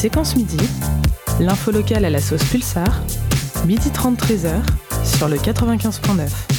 Séquence Midi, l'info locale à la sauce Pulsar, midi 30 13h sur le 95.9.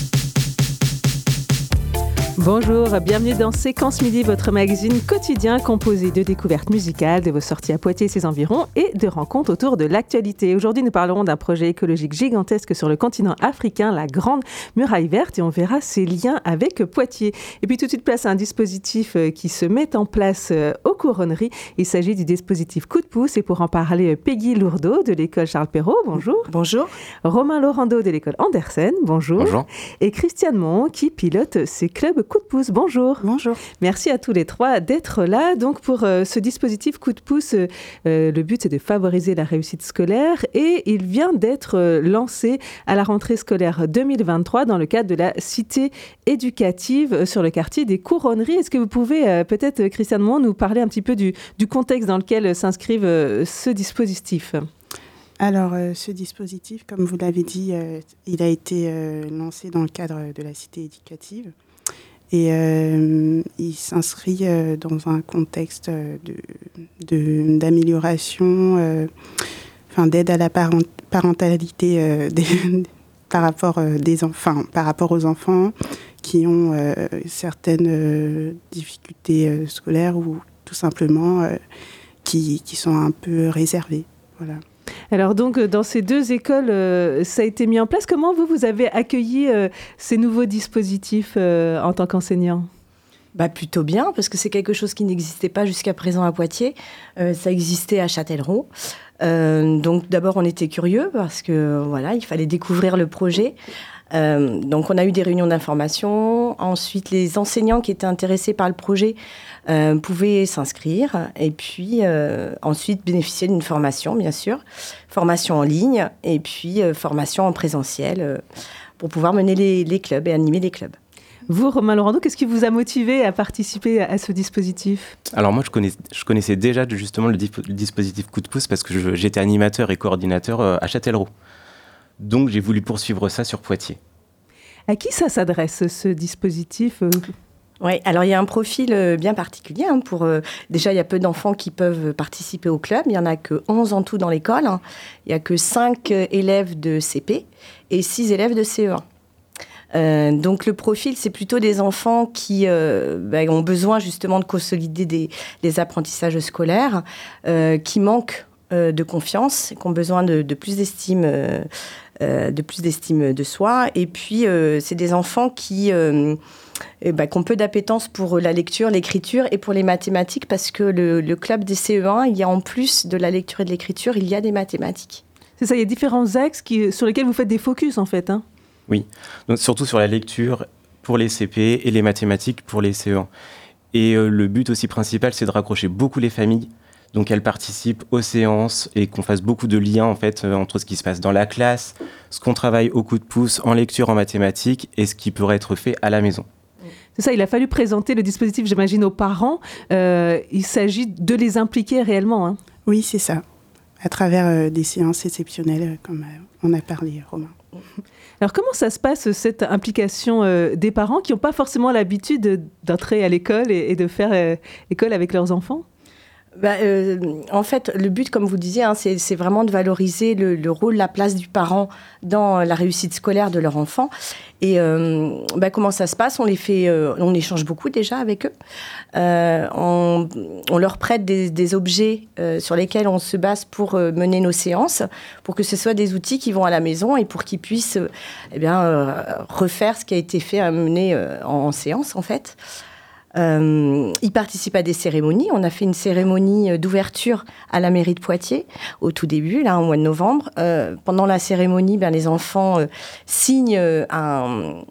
Bonjour, bienvenue dans Séquence Midi, votre magazine quotidien composé de découvertes musicales, de vos sorties à Poitiers et ses environs et de rencontres autour de l'actualité. Aujourd'hui, nous parlerons d'un projet écologique gigantesque sur le continent africain, la Grande Muraille Verte, et on verra ses liens avec Poitiers. Et puis tout de suite, place à un dispositif euh, qui se met en place euh, aux couronneries. Il s'agit du dispositif Coup de pouce, et pour en parler, euh, Peggy Lourdeau de l'école Charles Perrault, bonjour. Bonjour. Romain Laurando de l'école Andersen, bonjour. Bonjour. Et Christiane Mon qui pilote ses clubs Coup de pouce. Bonjour. Bonjour. Merci à tous les trois d'être là. Donc pour euh, ce dispositif coup de pouce, euh, euh, le but c'est de favoriser la réussite scolaire et il vient d'être euh, lancé à la rentrée scolaire 2023 dans le cadre de la cité éducative sur le quartier des Couronneries. Est-ce que vous pouvez peut-être, Christiane Mon, nous parler un petit peu du, du contexte dans lequel s'inscrive euh, ce dispositif? Alors, euh, ce dispositif, comme vous l'avez dit, euh, il a été euh, lancé dans le cadre de la cité éducative. Et euh, il s'inscrit euh, dans un contexte euh, d'amélioration, enfin d'aide à la parent- parentalité par, rapport, des enfants, par rapport aux enfants qui ont certaines difficultés scolaires ou tout simplement qui, qui sont un peu réservées. Voilà. Alors donc euh, dans ces deux écoles, euh, ça a été mis en place. Comment vous, vous avez accueilli euh, ces nouveaux dispositifs en tant qu'enseignant? Bah plutôt bien, parce que c'est quelque chose qui n'existait pas jusqu'à présent à Poitiers. Ça existait à Châtellerault. Donc d'abord, on était curieux parce que voilà, il fallait découvrir le projet. Euh, donc on a eu des réunions d'information. Ensuite, les enseignants qui étaient intéressés par le projet euh, pouvaient s'inscrire et puis euh, ensuite bénéficier d'une formation, bien sûr, formation en ligne et puis euh, formation en présentiel euh, pour pouvoir mener les, les clubs et animer les clubs. Vous, Romain Laurando, qu'est-ce qui vous a motivé à participer à ce dispositif? Alors moi, je, connais, je connaissais déjà justement le, dip- le dispositif coup de pouce parce que j'étais animateur et coordinateur à Châtellerault. Donc j'ai voulu poursuivre ça sur Poitiers. À qui ça s'adresse, ce dispositif euh Oui, alors il y a un profil euh, bien particulier. hein, pour, euh, déjà, il y a peu d'enfants qui peuvent participer au club. Il n'y en a que 11 en tout dans l'école. hein. Il n'y a que 5 élèves de CP et 6 élèves de CE1. Euh, donc le profil, c'est plutôt des enfants qui euh, ben, ont besoin justement de consolider des, des apprentissages scolaires, euh, qui manquent euh, de confiance, qui ont besoin de, de plus d'estime, de plus d'estime de soi. Et puis euh, c'est des enfants qui euh, eh ben, qui ont peu d'appétence pour la lecture, l'écriture et pour les mathématiques, parce que le, le club des CE1, il y a en plus de la lecture et de l'écriture, il y a des mathématiques. C'est ça, il y a différents axes qui, sur lesquels vous faites des focus en fait. hein. Donc, surtout sur la lecture pour les CP et les mathématiques pour les CE1. Et euh, le but aussi principal, c'est de raccrocher beaucoup les familles. Donc elles participent aux séances et qu'on fasse beaucoup de liens en fait euh, entre ce qui se passe dans la classe, ce qu'on travaille au coup de pouce en lecture, en mathématiques et ce qui pourrait être fait à la maison. C'est ça, il a fallu présenter le dispositif, j'imagine, aux parents. Euh, il s'agit de les impliquer réellement. hein. Oui, c'est ça. À travers euh, des séances exceptionnelles, comme euh, on a parlé, Romain. Alors comment ça se passe, cette implication euh, des parents qui n'ont pas forcément l'habitude de- d'entrer à l'école et, et de faire euh, école avec leurs enfants? Bah, euh, en fait, le but, comme vous disiez, hein, c'est vraiment de valoriser le, le rôle, la place du parent dans la réussite scolaire de leur enfant. Et euh, bah, comment ça se passe? On les fait, euh, on échange beaucoup déjà avec eux. Euh, on, on leur prête des, des objets euh, sur lesquels on se base pour euh, mener nos séances, pour que ce soit des outils qui vont à la maison et pour qu'ils puissent, euh, eh bien, euh, refaire ce qui a été fait, à mener euh, en, en séance, en fait. Euh, ils participent à des cérémonies. On a fait une cérémonie euh, d'ouverture à la mairie de Poitiers au tout début, là, au mois de novembre. Euh, pendant la cérémonie, ben, les enfants euh, signent un-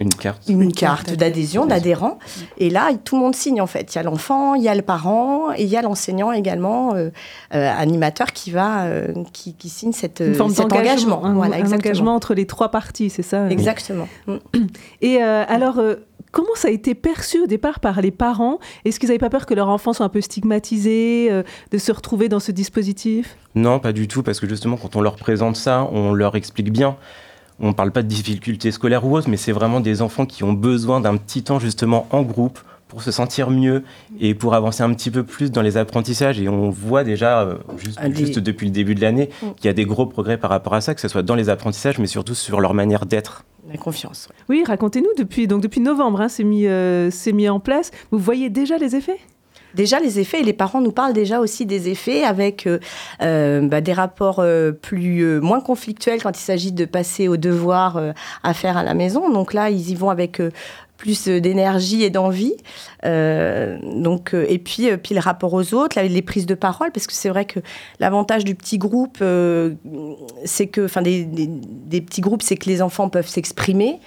Une carte. une, Une carte carte d'adhésion, d'adhérent. Et là, tout le monde signe, en fait. Il y a l'enfant, il y a le parent et il y a l'enseignant également, euh, euh, animateur, qui, va, euh, qui, qui signe cette, Une forme cet d'engagement, engagement. un, Voilà, un exactement. engagement entre les trois parties, c'est ça Exactement. Et euh, alors, euh, comment ça a été perçu au départ par les parents? Est-ce qu'ils n'avaient pas peur que leurs enfants soient un peu stigmatisés, euh, de se retrouver dans ce dispositif? Non, pas du tout, parce que justement, quand on leur présente ça, on leur explique bien. On ne parle pas de difficultés scolaires ou autres, mais c'est vraiment des enfants qui ont besoin d'un petit temps justement en groupe pour se sentir mieux et pour avancer un petit peu plus dans les apprentissages. Et on voit déjà, euh, juste, juste, depuis le début de l'année, mm. qu'il y a des gros progrès par rapport à ça, que ce soit dans les apprentissages, mais surtout sur leur manière d'être. La confiance. Oui, racontez-nous, depuis, donc depuis novembre, hein, c'est mis, euh, mis en place. Vous voyez déjà les effets? Déjà les effets, et les parents nous parlent déjà aussi des effets avec euh, euh, bah, des rapports euh, plus moins conflictuels quand il s'agit de passer aux devoirs à faire à la maison. Donc là, ils y vont avec plus d'énergie et d'envie. donc, et puis, puis le rapport aux autres, les prises de parole, parce que c'est vrai que l'avantage du petit groupe, c'est que, enfin, des, des, petits groupes, c'est que les enfants peuvent s'exprimer.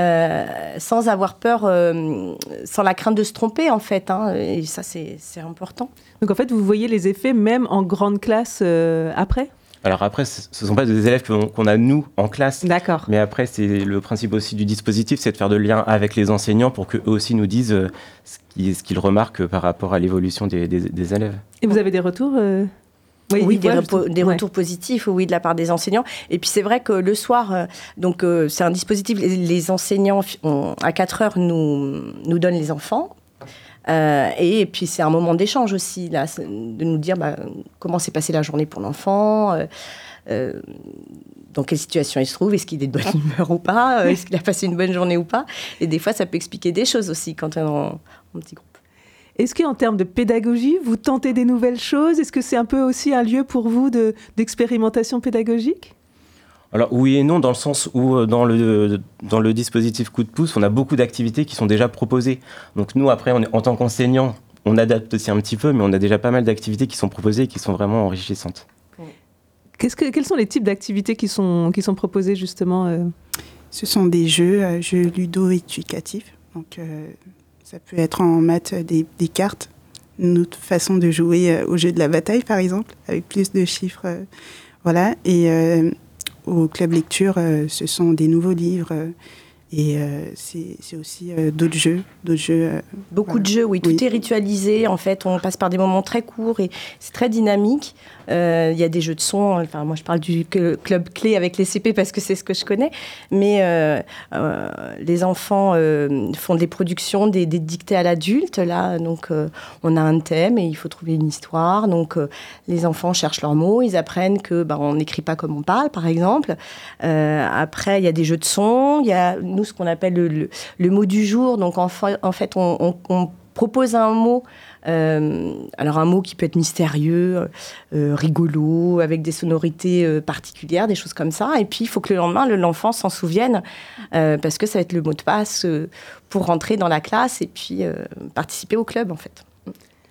Euh, sans avoir peur, euh, sans la crainte de se tromper en fait. Hein, et ça, c'est important. Donc en fait, vous voyez les effets même en grande classe euh, après? Alors après, ce ne sont pas des élèves qu'on a nous en classe. D'accord. Mais après, c'est le principe aussi du dispositif, c'est de faire de lien avec les enseignants pour qu'eux aussi nous disent ce qu'ils remarquent par rapport à l'évolution des, des, élèves. Et vous avez des retours oui, des, retours positifs, oui, de la part des enseignants. Et puis c'est vrai que le soir, euh, donc euh, c'est un dispositif, les, enseignants à 4 heures nous, nous donnent les enfants. Euh, et, puis c'est un moment d'échange aussi, là, de nous dire bah, comment s'est passée la journée pour l'enfant, dans quelle situation il se trouve, est-ce qu'il est de bonne humeur ou pas, est-ce qu'il a passé une bonne journée ou pas. Et des fois, ça peut expliquer des choses aussi quand on est en petit groupe. Est-ce qu'en termes de pédagogie, vous tentez des nouvelles choses? Est-ce que c'est un peu aussi un lieu pour vous d'expérimentation pédagogique? Alors oui et non, dans le sens où euh, dans le, dans le dispositif coup de pouce, on a beaucoup d'activités qui sont déjà proposées. Donc nous, après, on en tant qu'enseignants, on adapte aussi un petit peu, mais on a déjà pas mal d'activités qui sont proposées et qui sont vraiment enrichissantes. Que, quels sont les types d'activités qui sont, qui sont proposées justement euh? Ce sont des jeux, euh, jeux ludo-éducatifs. Donc ça peut être en maths des, cartes, une autre façon de jouer euh, au jeu de la bataille, par exemple, avec plus de chiffres. Euh, voilà. Et euh, au club lecture, ce sont des nouveaux livres et euh, c'est aussi euh, d'autres jeux, d'autres jeux. Euh, Beaucoup de jeux, oui. Tout est ritualisé. En fait, on passe par des moments très courts et c'est très dynamique. Il y a des jeux de son. Enfin, moi, je parle du club clé avec les CP parce que c'est ce que je connais. Mais les enfants font des productions, des, dictées à l'adulte. Là, donc, on a un thème et il faut trouver une histoire. Donc, les enfants cherchent leurs mots. Ils apprennent que, bah, on n'écrit pas comme on parle, par exemple. après, il y a des jeux de son. Il y a nous ce qu'on appelle le, mot du jour. Donc en, fait, on, propose un mot, euh, alors un mot qui peut être mystérieux, euh, rigolo, avec des sonorités euh, particulières, des choses comme ça. Et puis il faut que le lendemain, l'enfant s'en souvienne, parce que ça va être le mot de passe pour rentrer dans la classe et puis participer au club en fait.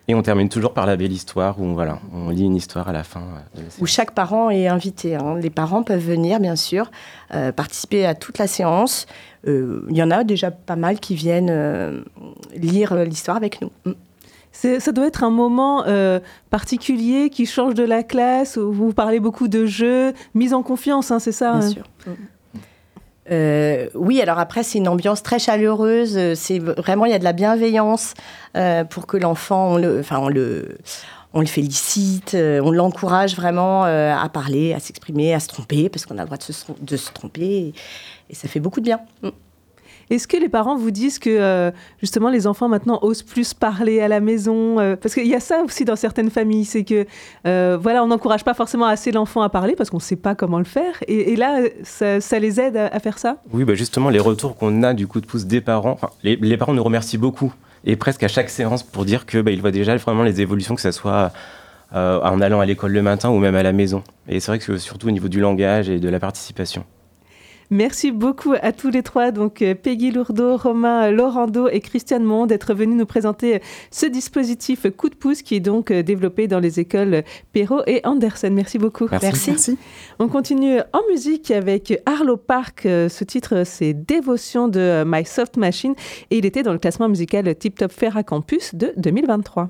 Et on termine toujours par la belle histoire où voilà, on lit une histoire à la fin. Euh, où chaque parent est invité. Hein. Les parents peuvent venir, bien sûr, euh, participer à toute la séance. Euh, il y en a déjà pas mal qui viennent lire l'histoire avec nous. Mm. Ça doit être un moment particulier qui change de la classe, où vous parlez beaucoup de jeux, mise en confiance, hein, c'est ça Bien hein? sûr. Euh, oui, alors après, c'est une ambiance très chaleureuse. C'est vraiment, il y a de la bienveillance euh, pour que l'enfant, on le, enfin, on le, on le félicite, euh, on l'encourage vraiment à parler, à s'exprimer, à se tromper, parce qu'on a le droit de se, de se tromper. Et, et, ça fait beaucoup de bien. Mm. Est-ce que les parents vous disent que euh, justement les enfants maintenant osent plus parler à la maison euh, Parce qu'il y a ça aussi dans certaines familles, c'est que euh, voilà, on n'encourage pas forcément assez l'enfant à parler parce qu'on ne sait pas comment le faire. Et, là, ça, les aide à, faire ça? Oui, bah justement, les retours qu'on a du coup de pouce des parents, les, parents nous remercient beaucoup et presque à chaque séance pour dire que bah, voient déjà vraiment les évolutions, que ce soit en allant à l'école le matin ou même à la maison. Et c'est vrai que surtout au niveau du langage et de la participation. Merci beaucoup à tous les trois, donc euh, Peggy Lourdeau, Romain Laurando et Christiane Monde, d'être venus nous présenter ce dispositif coup de pouce qui est donc euh, développé dans les écoles Perrault et Andersen. Merci beaucoup. Merci. On continue en musique avec Arlo Park. Euh, ce titre, c'est Dévotion de My Soft Machine et il était dans le classement musical Tip Top Ferra Campus de 2023.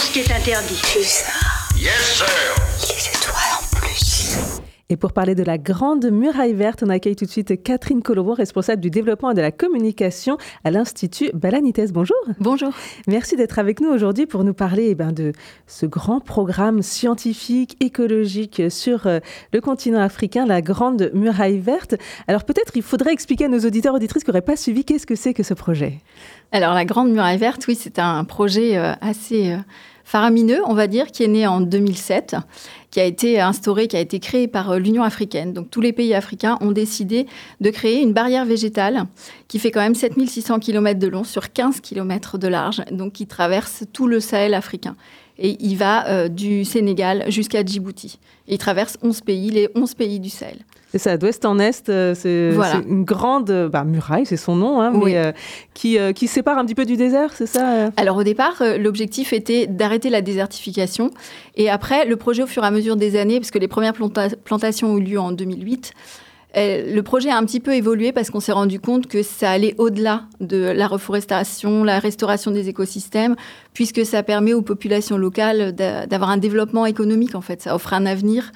Ce qui est interdit. Yes, sir. Les étoiles en plus. Et pour parler de la Grande Muraille Verte, on accueille tout de suite Catherine Colombo, responsable du développement et de la communication à l'Institut Balanites. Bonjour. Bonjour. Merci d'être avec nous aujourd'hui pour nous parler eh ben, de ce grand programme scientifique, écologique sur euh, le continent africain, la Grande Muraille Verte. Alors peut-être il faudrait expliquer à nos auditeurs auditrices qui n'auraient pas suivi qu'est-ce que c'est que ce projet? Alors la Grande Muraille Verte, oui, c'est un projet euh, assez... Euh, faramineux, on va dire, qui est né en 2007, qui a été instauré, qui a été créé par euh, l'Union africaine. Donc tous les pays africains ont décidé de créer une barrière végétale qui fait quand même 7600 km de long sur 15 km de large, donc qui traverse tout le Sahel africain. Et il va euh, du Sénégal jusqu'à Djibouti. il traverse 11 pays, les 11 pays du Sahel. C'est ça, d'ouest en est, euh, c'est une grande bah, muraille, c'est son nom, hein, mais, euh, qui, euh, qui, sépare un petit peu du désert, c'est ça Alors au départ, l'objectif était d'arrêter la désertification. Et après, le projet, au fur et à mesure des années, parce que les premières plantations ont eu lieu en 2008, le projet a un petit peu évolué parce qu'on s'est rendu compte que ça allait au-delà de la reforestation, la restauration des écosystèmes, puisque ça permet aux populations locales d'avoir un développement économique, en fait. Ça offre un avenir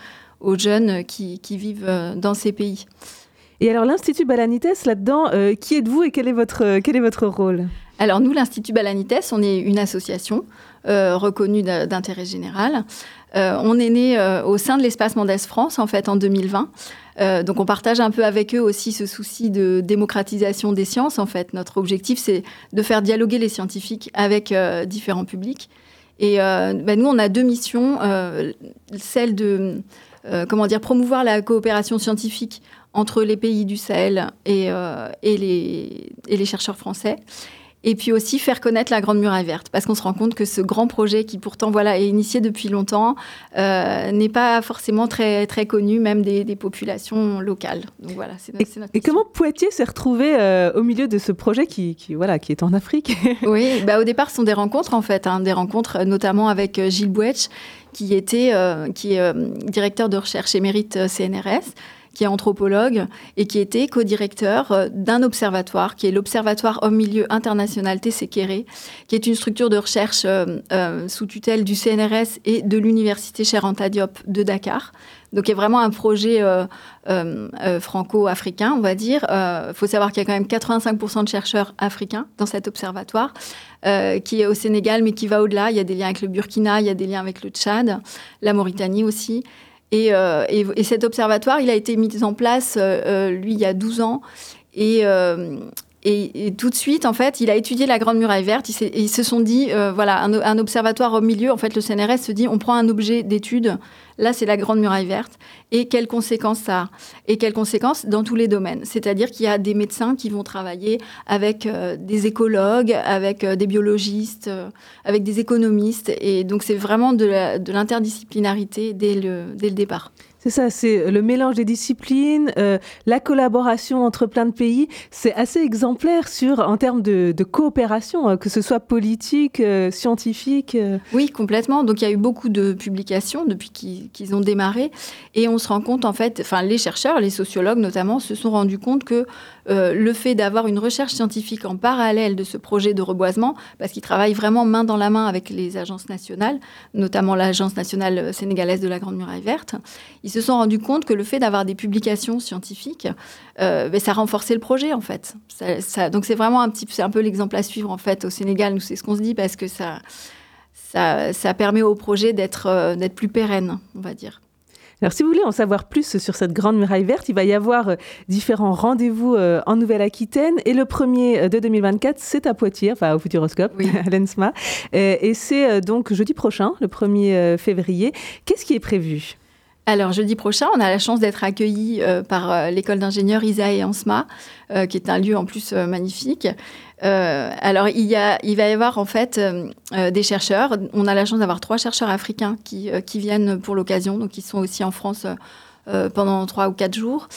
aux jeunes qui, vivent euh, dans ces pays. Et alors l'Institut Balanites, là-dedans, euh, qui êtes-vous et quel est votre, euh, quel est votre rôle? Alors nous, l'Institut Balanites, on est une association reconnue d'intérêt général. on est né au sein de l'espace Mendes France, en fait, en 2020. donc on partage un peu avec eux aussi ce souci de démocratisation des sciences. En fait, notre objectif, c'est de faire dialoguer les scientifiques avec différents publics. Et ben, nous, on a deux missions. celle de euh, comment dire, promouvoir la coopération scientifique entre les pays du Sahel et, euh, et, les, et les chercheurs français. Et puis aussi faire connaître la Grande Muraille Verte, parce qu'on se rend compte que ce grand projet, qui pourtant voilà est initié depuis longtemps, euh, n'est pas forcément très très connu, même des, populations locales. Donc voilà, c'est notre, et, et comment Poitiers s'est retrouvé au milieu de ce projet qui, qui, voilà qui est en Afrique? Oui, bah au départ, ce sont des rencontres en fait, hein, des rencontres notamment avec Gilles Bouetch, qui, était, euh, qui est euh, directeur de recherche émérite euh, CNRS, qui est anthropologue et qui était co-directeur d'un observatoire, qui est l'Observatoire Homme-Milieu International Tessékéré, qui est une structure de recherche sous tutelle du CNRS et de l'Université Cheikh Anta Diop de Dakar. Donc, il y a vraiment un projet franco-africain, on va dire. Il faut savoir qu'il y a quand même 85% de chercheurs africains dans cet observatoire. Euh, qui est au Sénégal, mais qui va au-delà. Il y a des liens avec le Burkina, il y a des liens avec le Tchad, la Mauritanie aussi. Et, euh, cet observatoire, il a été mis en place, euh, lui, il y a 12 ans. Et, et, tout de suite, en fait, il a étudié la Grande Muraille Verte. Ils, se sont dit, euh, voilà, un, observatoire au milieu. En fait, le CNRS se dit, on prend un objet d'étude. Là, c'est la Grande Muraille Verte. Et quelles conséquences ça a? Et quelles conséquences dans tous les domaines? C'est-à-dire qu'il y a des médecins qui vont travailler avec euh, des écologues, avec euh, des biologistes, avec des économistes. Et donc, c'est vraiment de l'interdisciplinarité dès le, dès le départ. C'est ça, c'est le mélange des disciplines, euh, la collaboration entre plein de pays. C'est assez exemplaire sur, en termes de, coopération, euh, que ce soit politique, euh, scientifique. Oui, complètement. Donc il y a eu beaucoup de publications depuis qu'ils ont démarré. Et on se rend compte, en fait, enfin les chercheurs, les sociologues notamment, se sont rendus compte que le fait d'avoir une recherche scientifique en parallèle de ce projet de reboisement, parce qu'ils travaillent vraiment main dans la main avec les agences nationales, notamment l'Agence nationale sénégalaise de la Grande Muraille Verte, ils se sont rendus compte que le fait d'avoir des publications scientifiques, euh, ben, ça renforçait le projet en fait. Ça, donc c'est vraiment un petit, c'est un peu l'exemple à suivre en fait au Sénégal. Nous c'est ce qu'on se dit parce que ça, ça, ça permet au projet d'être euh, d'être plus pérenne, on va dire. Alors, si vous voulez en savoir plus sur cette grande muraille verte, il va y avoir euh, différents rendez-vous en Nouvelle-Aquitaine. Et le premier de 2024, c'est à Poitiers, enfin au Futuroscope, à l'ENSMA. Et c'est donc jeudi prochain, le 1er février. Qu'est-ce qui est prévu? Alors, jeudi prochain, on a la chance d'être accueillis euh, par euh, l'école d'ingénieurs ISA et ANSMA, euh, qui est un lieu en plus magnifique. alors, il, y a, il va y avoir en fait des chercheurs. On a la chance d'avoir trois chercheurs africains qui, qui viennent pour l'occasion, donc ils sont aussi en France pendant trois ou quatre jours.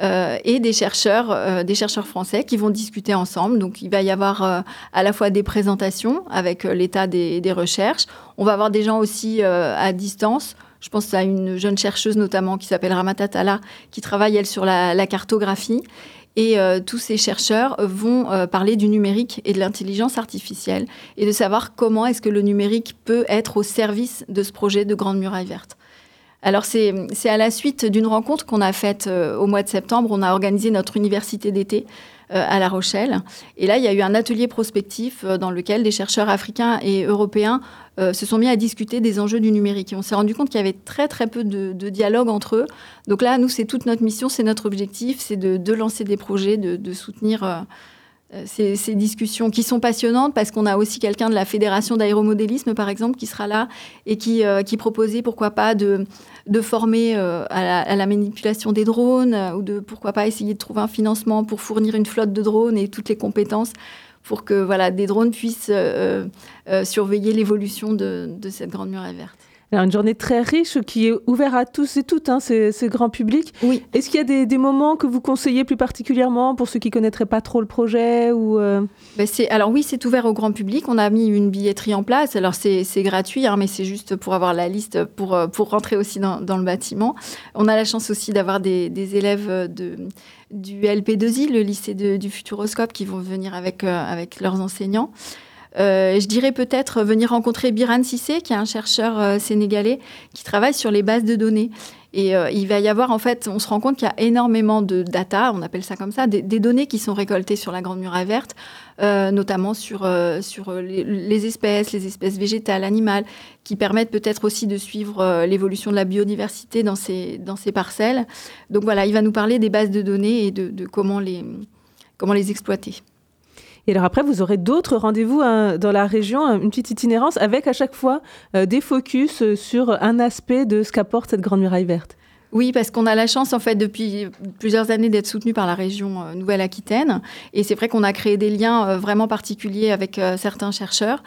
et des chercheurs, des chercheurs français qui vont discuter ensemble. Donc, il va y avoir à la fois des présentations avec l'état des, des, recherches. On va avoir des gens aussi à distance je pense à une jeune chercheuse notamment qui s'appelle Ramatatala, qui travaille elle sur la, cartographie. Et tous ces chercheurs vont parler du numérique et de l'intelligence artificielle et de savoir comment est-ce que le numérique peut être au service de ce projet de Grande Muraille Verte. Alors c'est à la suite d'une rencontre qu'on a faite euh, au mois de septembre. On a organisé notre université d'été euh, à La Rochelle. Et là, il y a eu un atelier prospectif euh, dans lequel des chercheurs africains et européens se sont mis à discuter des enjeux du numérique. Et on s'est rendu compte qu'il y avait très très peu de, dialogue entre eux. Donc là, nous, c'est toute notre mission, c'est notre objectif, c'est de, lancer des projets, de, soutenir ces, ces, discussions qui sont passionnantes parce qu'on a aussi quelqu'un de la Fédération d'aéromodélisme, par exemple, qui sera là et qui, qui proposait, pourquoi pas, de de former euh, à, la, manipulation des drones euh, ou de pourquoi pas essayer de trouver un financement pour fournir une flotte de drones et toutes les compétences pour que voilà, des drones puissent euh, surveiller l'évolution de, de cette grande muraille verte une journée très riche qui est ouverte à tous et toutes, hein, ce, grand public. Oui. Est-ce qu'il y a des, moments que vous conseillez plus particulièrement pour ceux qui ne connaîtraient pas trop le projet ou euh? ben, Alors oui, c'est ouvert au grand public. On a mis une billetterie en place. Alors c'est gratuit, hein, mais c'est juste pour avoir la liste, pour, euh, pour rentrer aussi dans, le bâtiment. On a la chance aussi d'avoir des, élèves de, du LP2I, le lycée du Futuroscope, qui vont venir avec, euh, avec leurs enseignants. Euh, je dirais peut-être venir rencontrer Biran Sissé, qui est un chercheur euh, sénégalais qui travaille sur les bases de données. Et euh, il va y avoir, en fait, on se rend compte qu'il y a énormément de data, on appelle ça comme ça, des, données qui sont récoltées sur la Grande Muraille Verte, notamment sur, les, espèces, les espèces végétales, animales, qui permettent peut-être aussi de suivre l'évolution de la biodiversité dans ces, parcelles. Donc voilà, il va nous parler des bases de données et de, comment les exploiter. Et alors après, vous aurez d'autres rendez-vous hein, dans la région, hein, une petite itinérance avec à chaque fois euh, des focus euh, sur un aspect de ce qu'apporte cette Grande Muraille Verte. Oui, parce qu'on a la chance, en fait, depuis plusieurs années d'être soutenu par la région euh, Nouvelle-Aquitaine. Et c'est vrai qu'on a créé des liens vraiment particuliers avec certains chercheurs.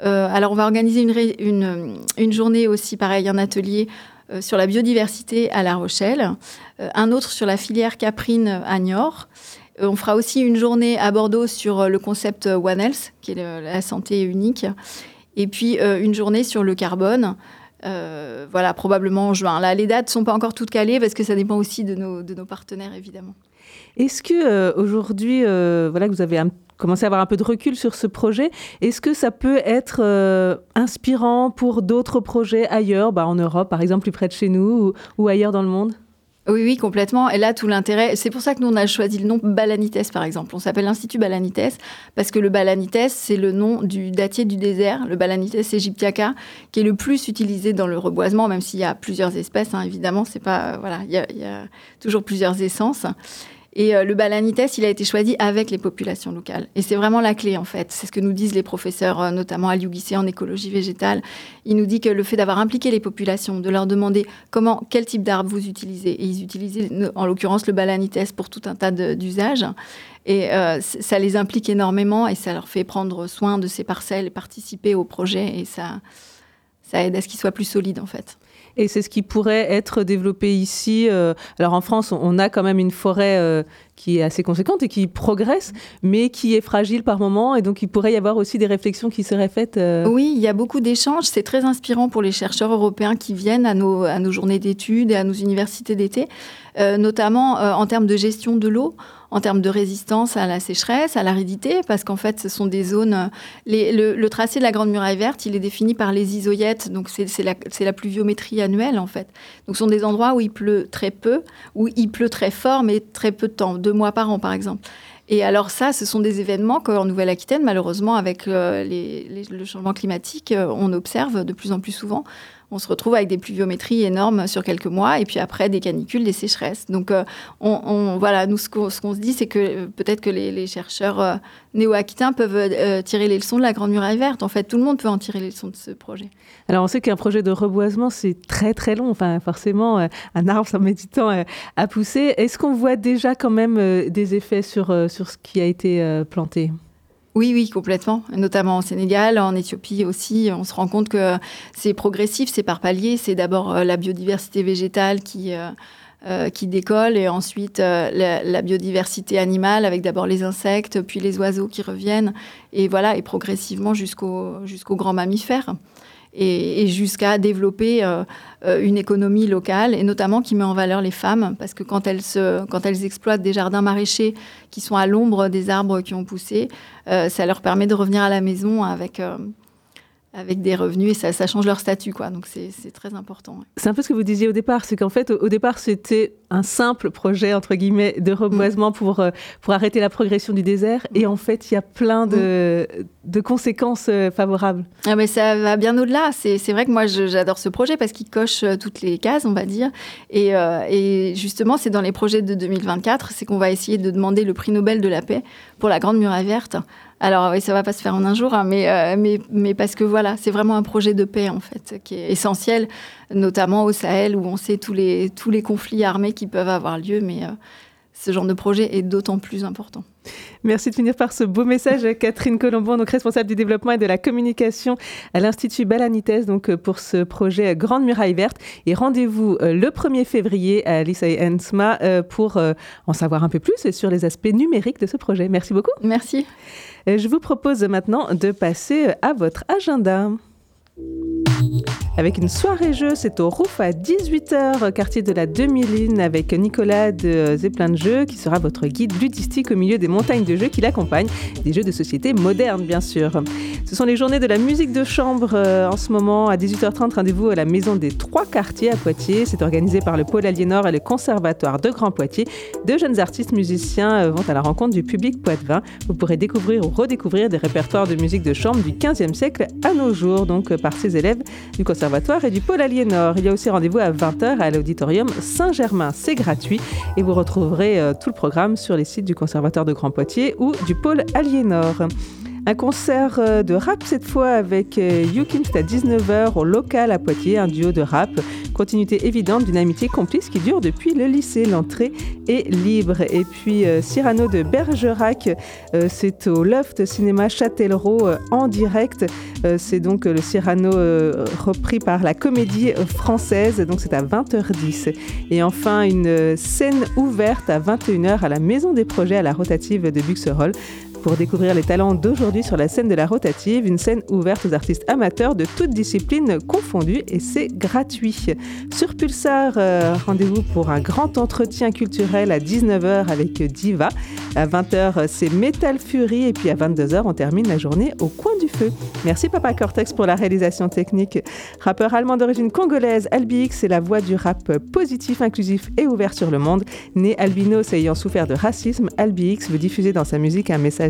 alors, on va organiser une, journée aussi, pareil, un atelier sur la biodiversité à La Rochelle, un autre sur la filière caprine à Niort. Euh, on fera aussi une journée à Bordeaux sur euh, le concept euh, One Health, qui est la santé unique, et puis une journée sur le carbone. voilà, probablement en juin. Là, les dates ne sont pas encore toutes calées parce que ça dépend aussi de nos, partenaires, évidemment. Est-ce que aujourd'hui, voilà, vous avez commencé à avoir un peu de recul sur ce projet, est-ce que ça peut être inspirant pour d'autres projets ailleurs, bah, en Europe, par exemple, plus près de chez nous, ou ailleurs dans le monde? Oui, oui, complètement. Et là, tout l'intérêt, c'est pour ça que nous, on a choisi le nom Balanites, par exemple. On s'appelle l'Institut Balanites parce que le Balanites, c'est le nom du datier du désert, le Balanites aegyptiaca, qui est le plus utilisé dans le reboisement, même s'il y a plusieurs espèces, hein, évidemment, c'est pas, voilà, il y, a toujours plusieurs essences. Et euh, le balanites, il a été choisi avec les populations locales. Et c'est vraiment la clé, en fait. C'est ce que nous disent les professeurs, euh, notamment à l'UGC en écologie végétale. Il nous dit que le fait d'avoir impliqué les populations, de leur demander comment, quel type d'arbre vous utilisez, et ils utilisaient, en l'occurrence, le balanites pour tout un tas d'usages. Et euh, ça les implique énormément et ça leur fait prendre soin de ces parcelles participer au projet. Et ça, ça aide à ce qu'ils soient plus solides, en fait. Et c'est ce qui pourrait être développé ici. Euh, alors en France, on a quand même une forêt euh, qui est assez conséquente et qui progresse, mais qui est fragile par moment. Et donc il pourrait y avoir aussi des réflexions qui seraient faites. Euh. Oui, il y a beaucoup d'échanges. C'est très inspirant pour les chercheurs européens qui viennent à nos, à nos journées d'études et à nos universités d'été, notamment en termes de gestion de l'eau en termes de résistance à la sécheresse, à l'aridité, parce qu'en fait, ce sont des zones. le, tracé de la Grande Muraille Verte, il est défini par les isoyettes, donc c'est la, la, pluviométrie annuelle, en fait. Donc, ce sont des endroits où il pleut très peu, où il pleut très fort, mais très peu de temps, mois par an, par exemple. Et alors ça, ce sont des événements qu'en Nouvelle-Aquitaine, malheureusement, avec euh, le changement climatique, euh, on observe de plus en plus souvent on se retrouve avec des pluviométries énormes sur quelques mois et puis après des canicules, des sécheresses. Donc, euh, on, voilà, nous, ce qu'on se dit, c'est que euh, peut-être que les, chercheurs euh, néo-aquitains peuvent tirer les leçons de la Grande Muraille Verte. En fait, tout le monde peut en tirer les leçons de ce projet. Alors, on sait qu'un projet de reboisement, c'est très, très long. Enfin, forcément, un arbre, ça met du temps à pousser. Est-ce qu'on voit déjà quand même des effets sur, sur ce qui a été planté? Oui, oui, complètement. Notamment au Sénégal, en Éthiopie aussi. On se rend compte que c'est progressif, c'est par palier. C'est d'abord euh, la biodiversité végétale qui, euh, euh, qui décolle et ensuite la, biodiversité animale avec d'abord les insectes, puis les oiseaux qui reviennent. Et voilà, et progressivement jusqu'aux jusqu'aux grands mammifères. Et, jusqu'à développer une économie locale et notamment qui met en valeur les femmes parce que quand elles, se, quand elles exploitent des jardins maraîchers qui sont à l'ombre des arbres qui ont poussé, ça leur permet de revenir à la maison avec avec des revenus et ça, ça, change leur statut. Quoi. Donc c'est très important. C'est un peu ce que vous disiez au départ, c'est qu'en fait, au, départ, c'était un simple projet, entre guillemets, de reboisement pour, euh, pour arrêter la progression du désert. Et en fait, il y a plein de, de conséquences euh, favorables. Ah mais ça va bien au-delà. C'est vrai que moi, j'adore ce projet parce qu'il coche euh, toutes les cases, on va dire. Et, et justement, c'est dans les projets de 2024, c'est qu'on va essayer de demander le prix Nobel de la paix pour la Grande Muraille Verte alors oui, ça va pas se faire en un jour, hein, mais, euh, mais, mais, parce que voilà, c'est vraiment un projet de paix en fait, qui est essentiel, notamment au Sahel où on sait tous les, tous les conflits armés qui peuvent avoir lieu, mais euh, ce genre de projet est d'autant plus important. Merci de finir par ce beau message, Catherine Colombon, donc responsable du développement et de la communication à l'Institut Balanites, donc pour ce projet Grande Muraille Verte. Et rendez-vous euh, le 1er février à l'ISAI ENSMA pour en savoir un peu plus sur les aspects numériques de ce projet. Merci beaucoup. Merci. Je vous propose maintenant de passer à votre agenda avec une soirée jeu. C'est au Rouf à 18h, quartier de la Demi-Lune, avec Nicolas de Zeppelin de Jeux, qui sera votre guide ludistique au milieu des montagnes de jeux qui l'accompagnent. Des jeux de société modernes, bien sûr. Ce sont les journées de la musique de chambre euh, en ce moment. À 18h30, rendez-vous à la Maison des Trois Quartiers à Poitiers. C'est organisé par le Pôle Aliénor et le Conservatoire de Grand Poitiers. Deux jeunes artistes musiciens euh, vont à la rencontre du public poitevin. Vous pourrez découvrir ou redécouvrir des répertoires de musique de chambre du 15e siècle à nos jours, donc euh, par ces élèves du Conservatoire et du pôle Aliénor. Il y a aussi rendez-vous à 20h à l'auditorium Saint-Germain. C'est gratuit et vous retrouverez euh, tout le programme sur les sites du Conservatoire de Grand Poitiers ou du pôle Aliénor. Un concert euh, de rap cette fois avec euh, Yukin, c'est à 19h au local à Poitiers, un duo de rap. Continuité évidente d'une amitié complice qui dure depuis le lycée. L'entrée est libre. Et puis euh, Cyrano de Bergerac, c'est au Loft Cinéma Châtellerault en direct. c'est donc le Cyrano repris par la comédie française. Donc c'est à 20h10. Et enfin une scène ouverte à 21h à la Maison des Projets à la rotative de Buxerolles pour découvrir les talents d'aujourd'hui sur la scène de la rotative, une scène ouverte aux artistes amateurs de toutes disciplines confondues et c'est gratuit. Sur Pulsar, euh, rendez-vous pour un grand entretien culturel à 19h avec Diva. À 20h, c'est Metal Fury et puis à 22h, on termine la journée au coin du feu. Merci Papa Cortex pour la réalisation technique. Rappeur allemand d'origine congolaise, Albix est la voix du rap positif, inclusif et ouvert sur le monde. Né albinos ayant souffert de racisme, Albix veut diffuser dans sa musique un message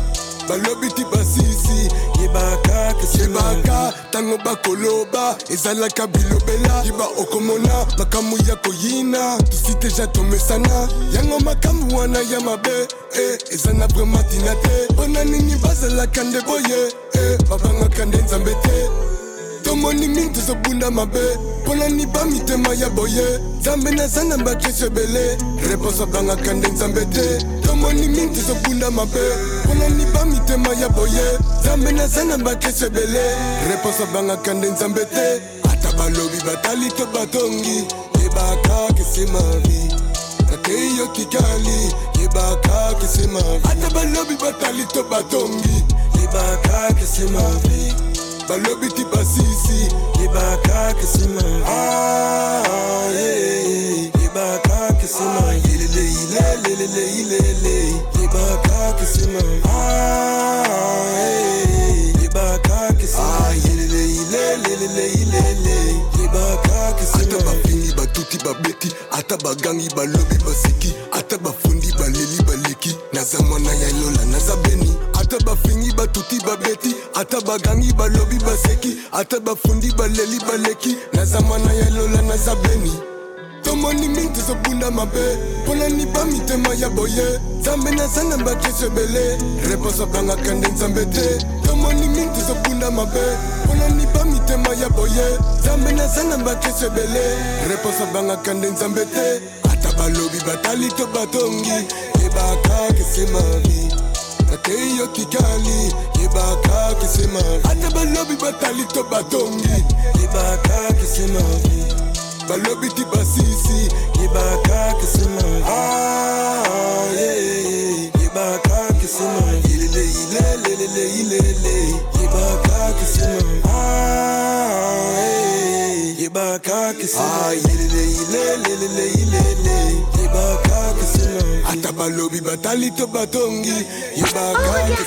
balobi ti basisi yebaka yebaka. ntango bakoloba ezalaka bilobela. Yiba okomona makambo ya koyina. Tusi deja tomesana. Yango makambo wana ya mabe eh, eza na vraimen tina te. Mpo na nini bazalaka nde boye eh, babangaka nde nzambe te tomoni mingi tozobunda mabe. Mpona niba mitema ya boye. Nzambe naza na bakesio ebele. Reponse abangaka nde nzambe te. Tomoni mingi tozobunda mabe. Mpona niba mitema ya boye. Nzambe naza na bakesio ebele. Reponse abangaka nde nzambe te. Ata balobi batali to batongi. Yebaka kese mavi. Nakei yo kikali. Yebaka kese mavi. Ata balobi batali to batongi. Yebaka kese mavi balobi ti basisi yebaka kesima yebaka kesima yelele ilelelele ilele yebaka kesima yebaka kesima yelele ilelelele ilele yebaka kesima ata bafingi batuti babeti ata bagangi balobi basiki babeti ata bagangi balobi baseki ata bafundi baleli baleki naza mwana ya lola naza beni. Tomoni mingi tozobunda mabe mpona niba mitema ya boye. Nzambe naza na bakesio ebele reponse abangaka nde nzambe te. Tomoni mingi tozobunda mabe mpona niba mitema ya boye. Nzambe naza na bakesio ebele reponse abangaka nde nzambe te. Balobi batali to batongi yebaka ke c'est ma vie nakei yo kikali yebaka ke c'est ma vie ata balobi batali to batongi yebaka ke c'est ma vie balobi ti basisi yebaka ke c'est ma vie ah, yeah, yebaka ke c'est ma vie ilele ilele ilele yebaka ke c'est ma ya balobi batali to batongi yebakaki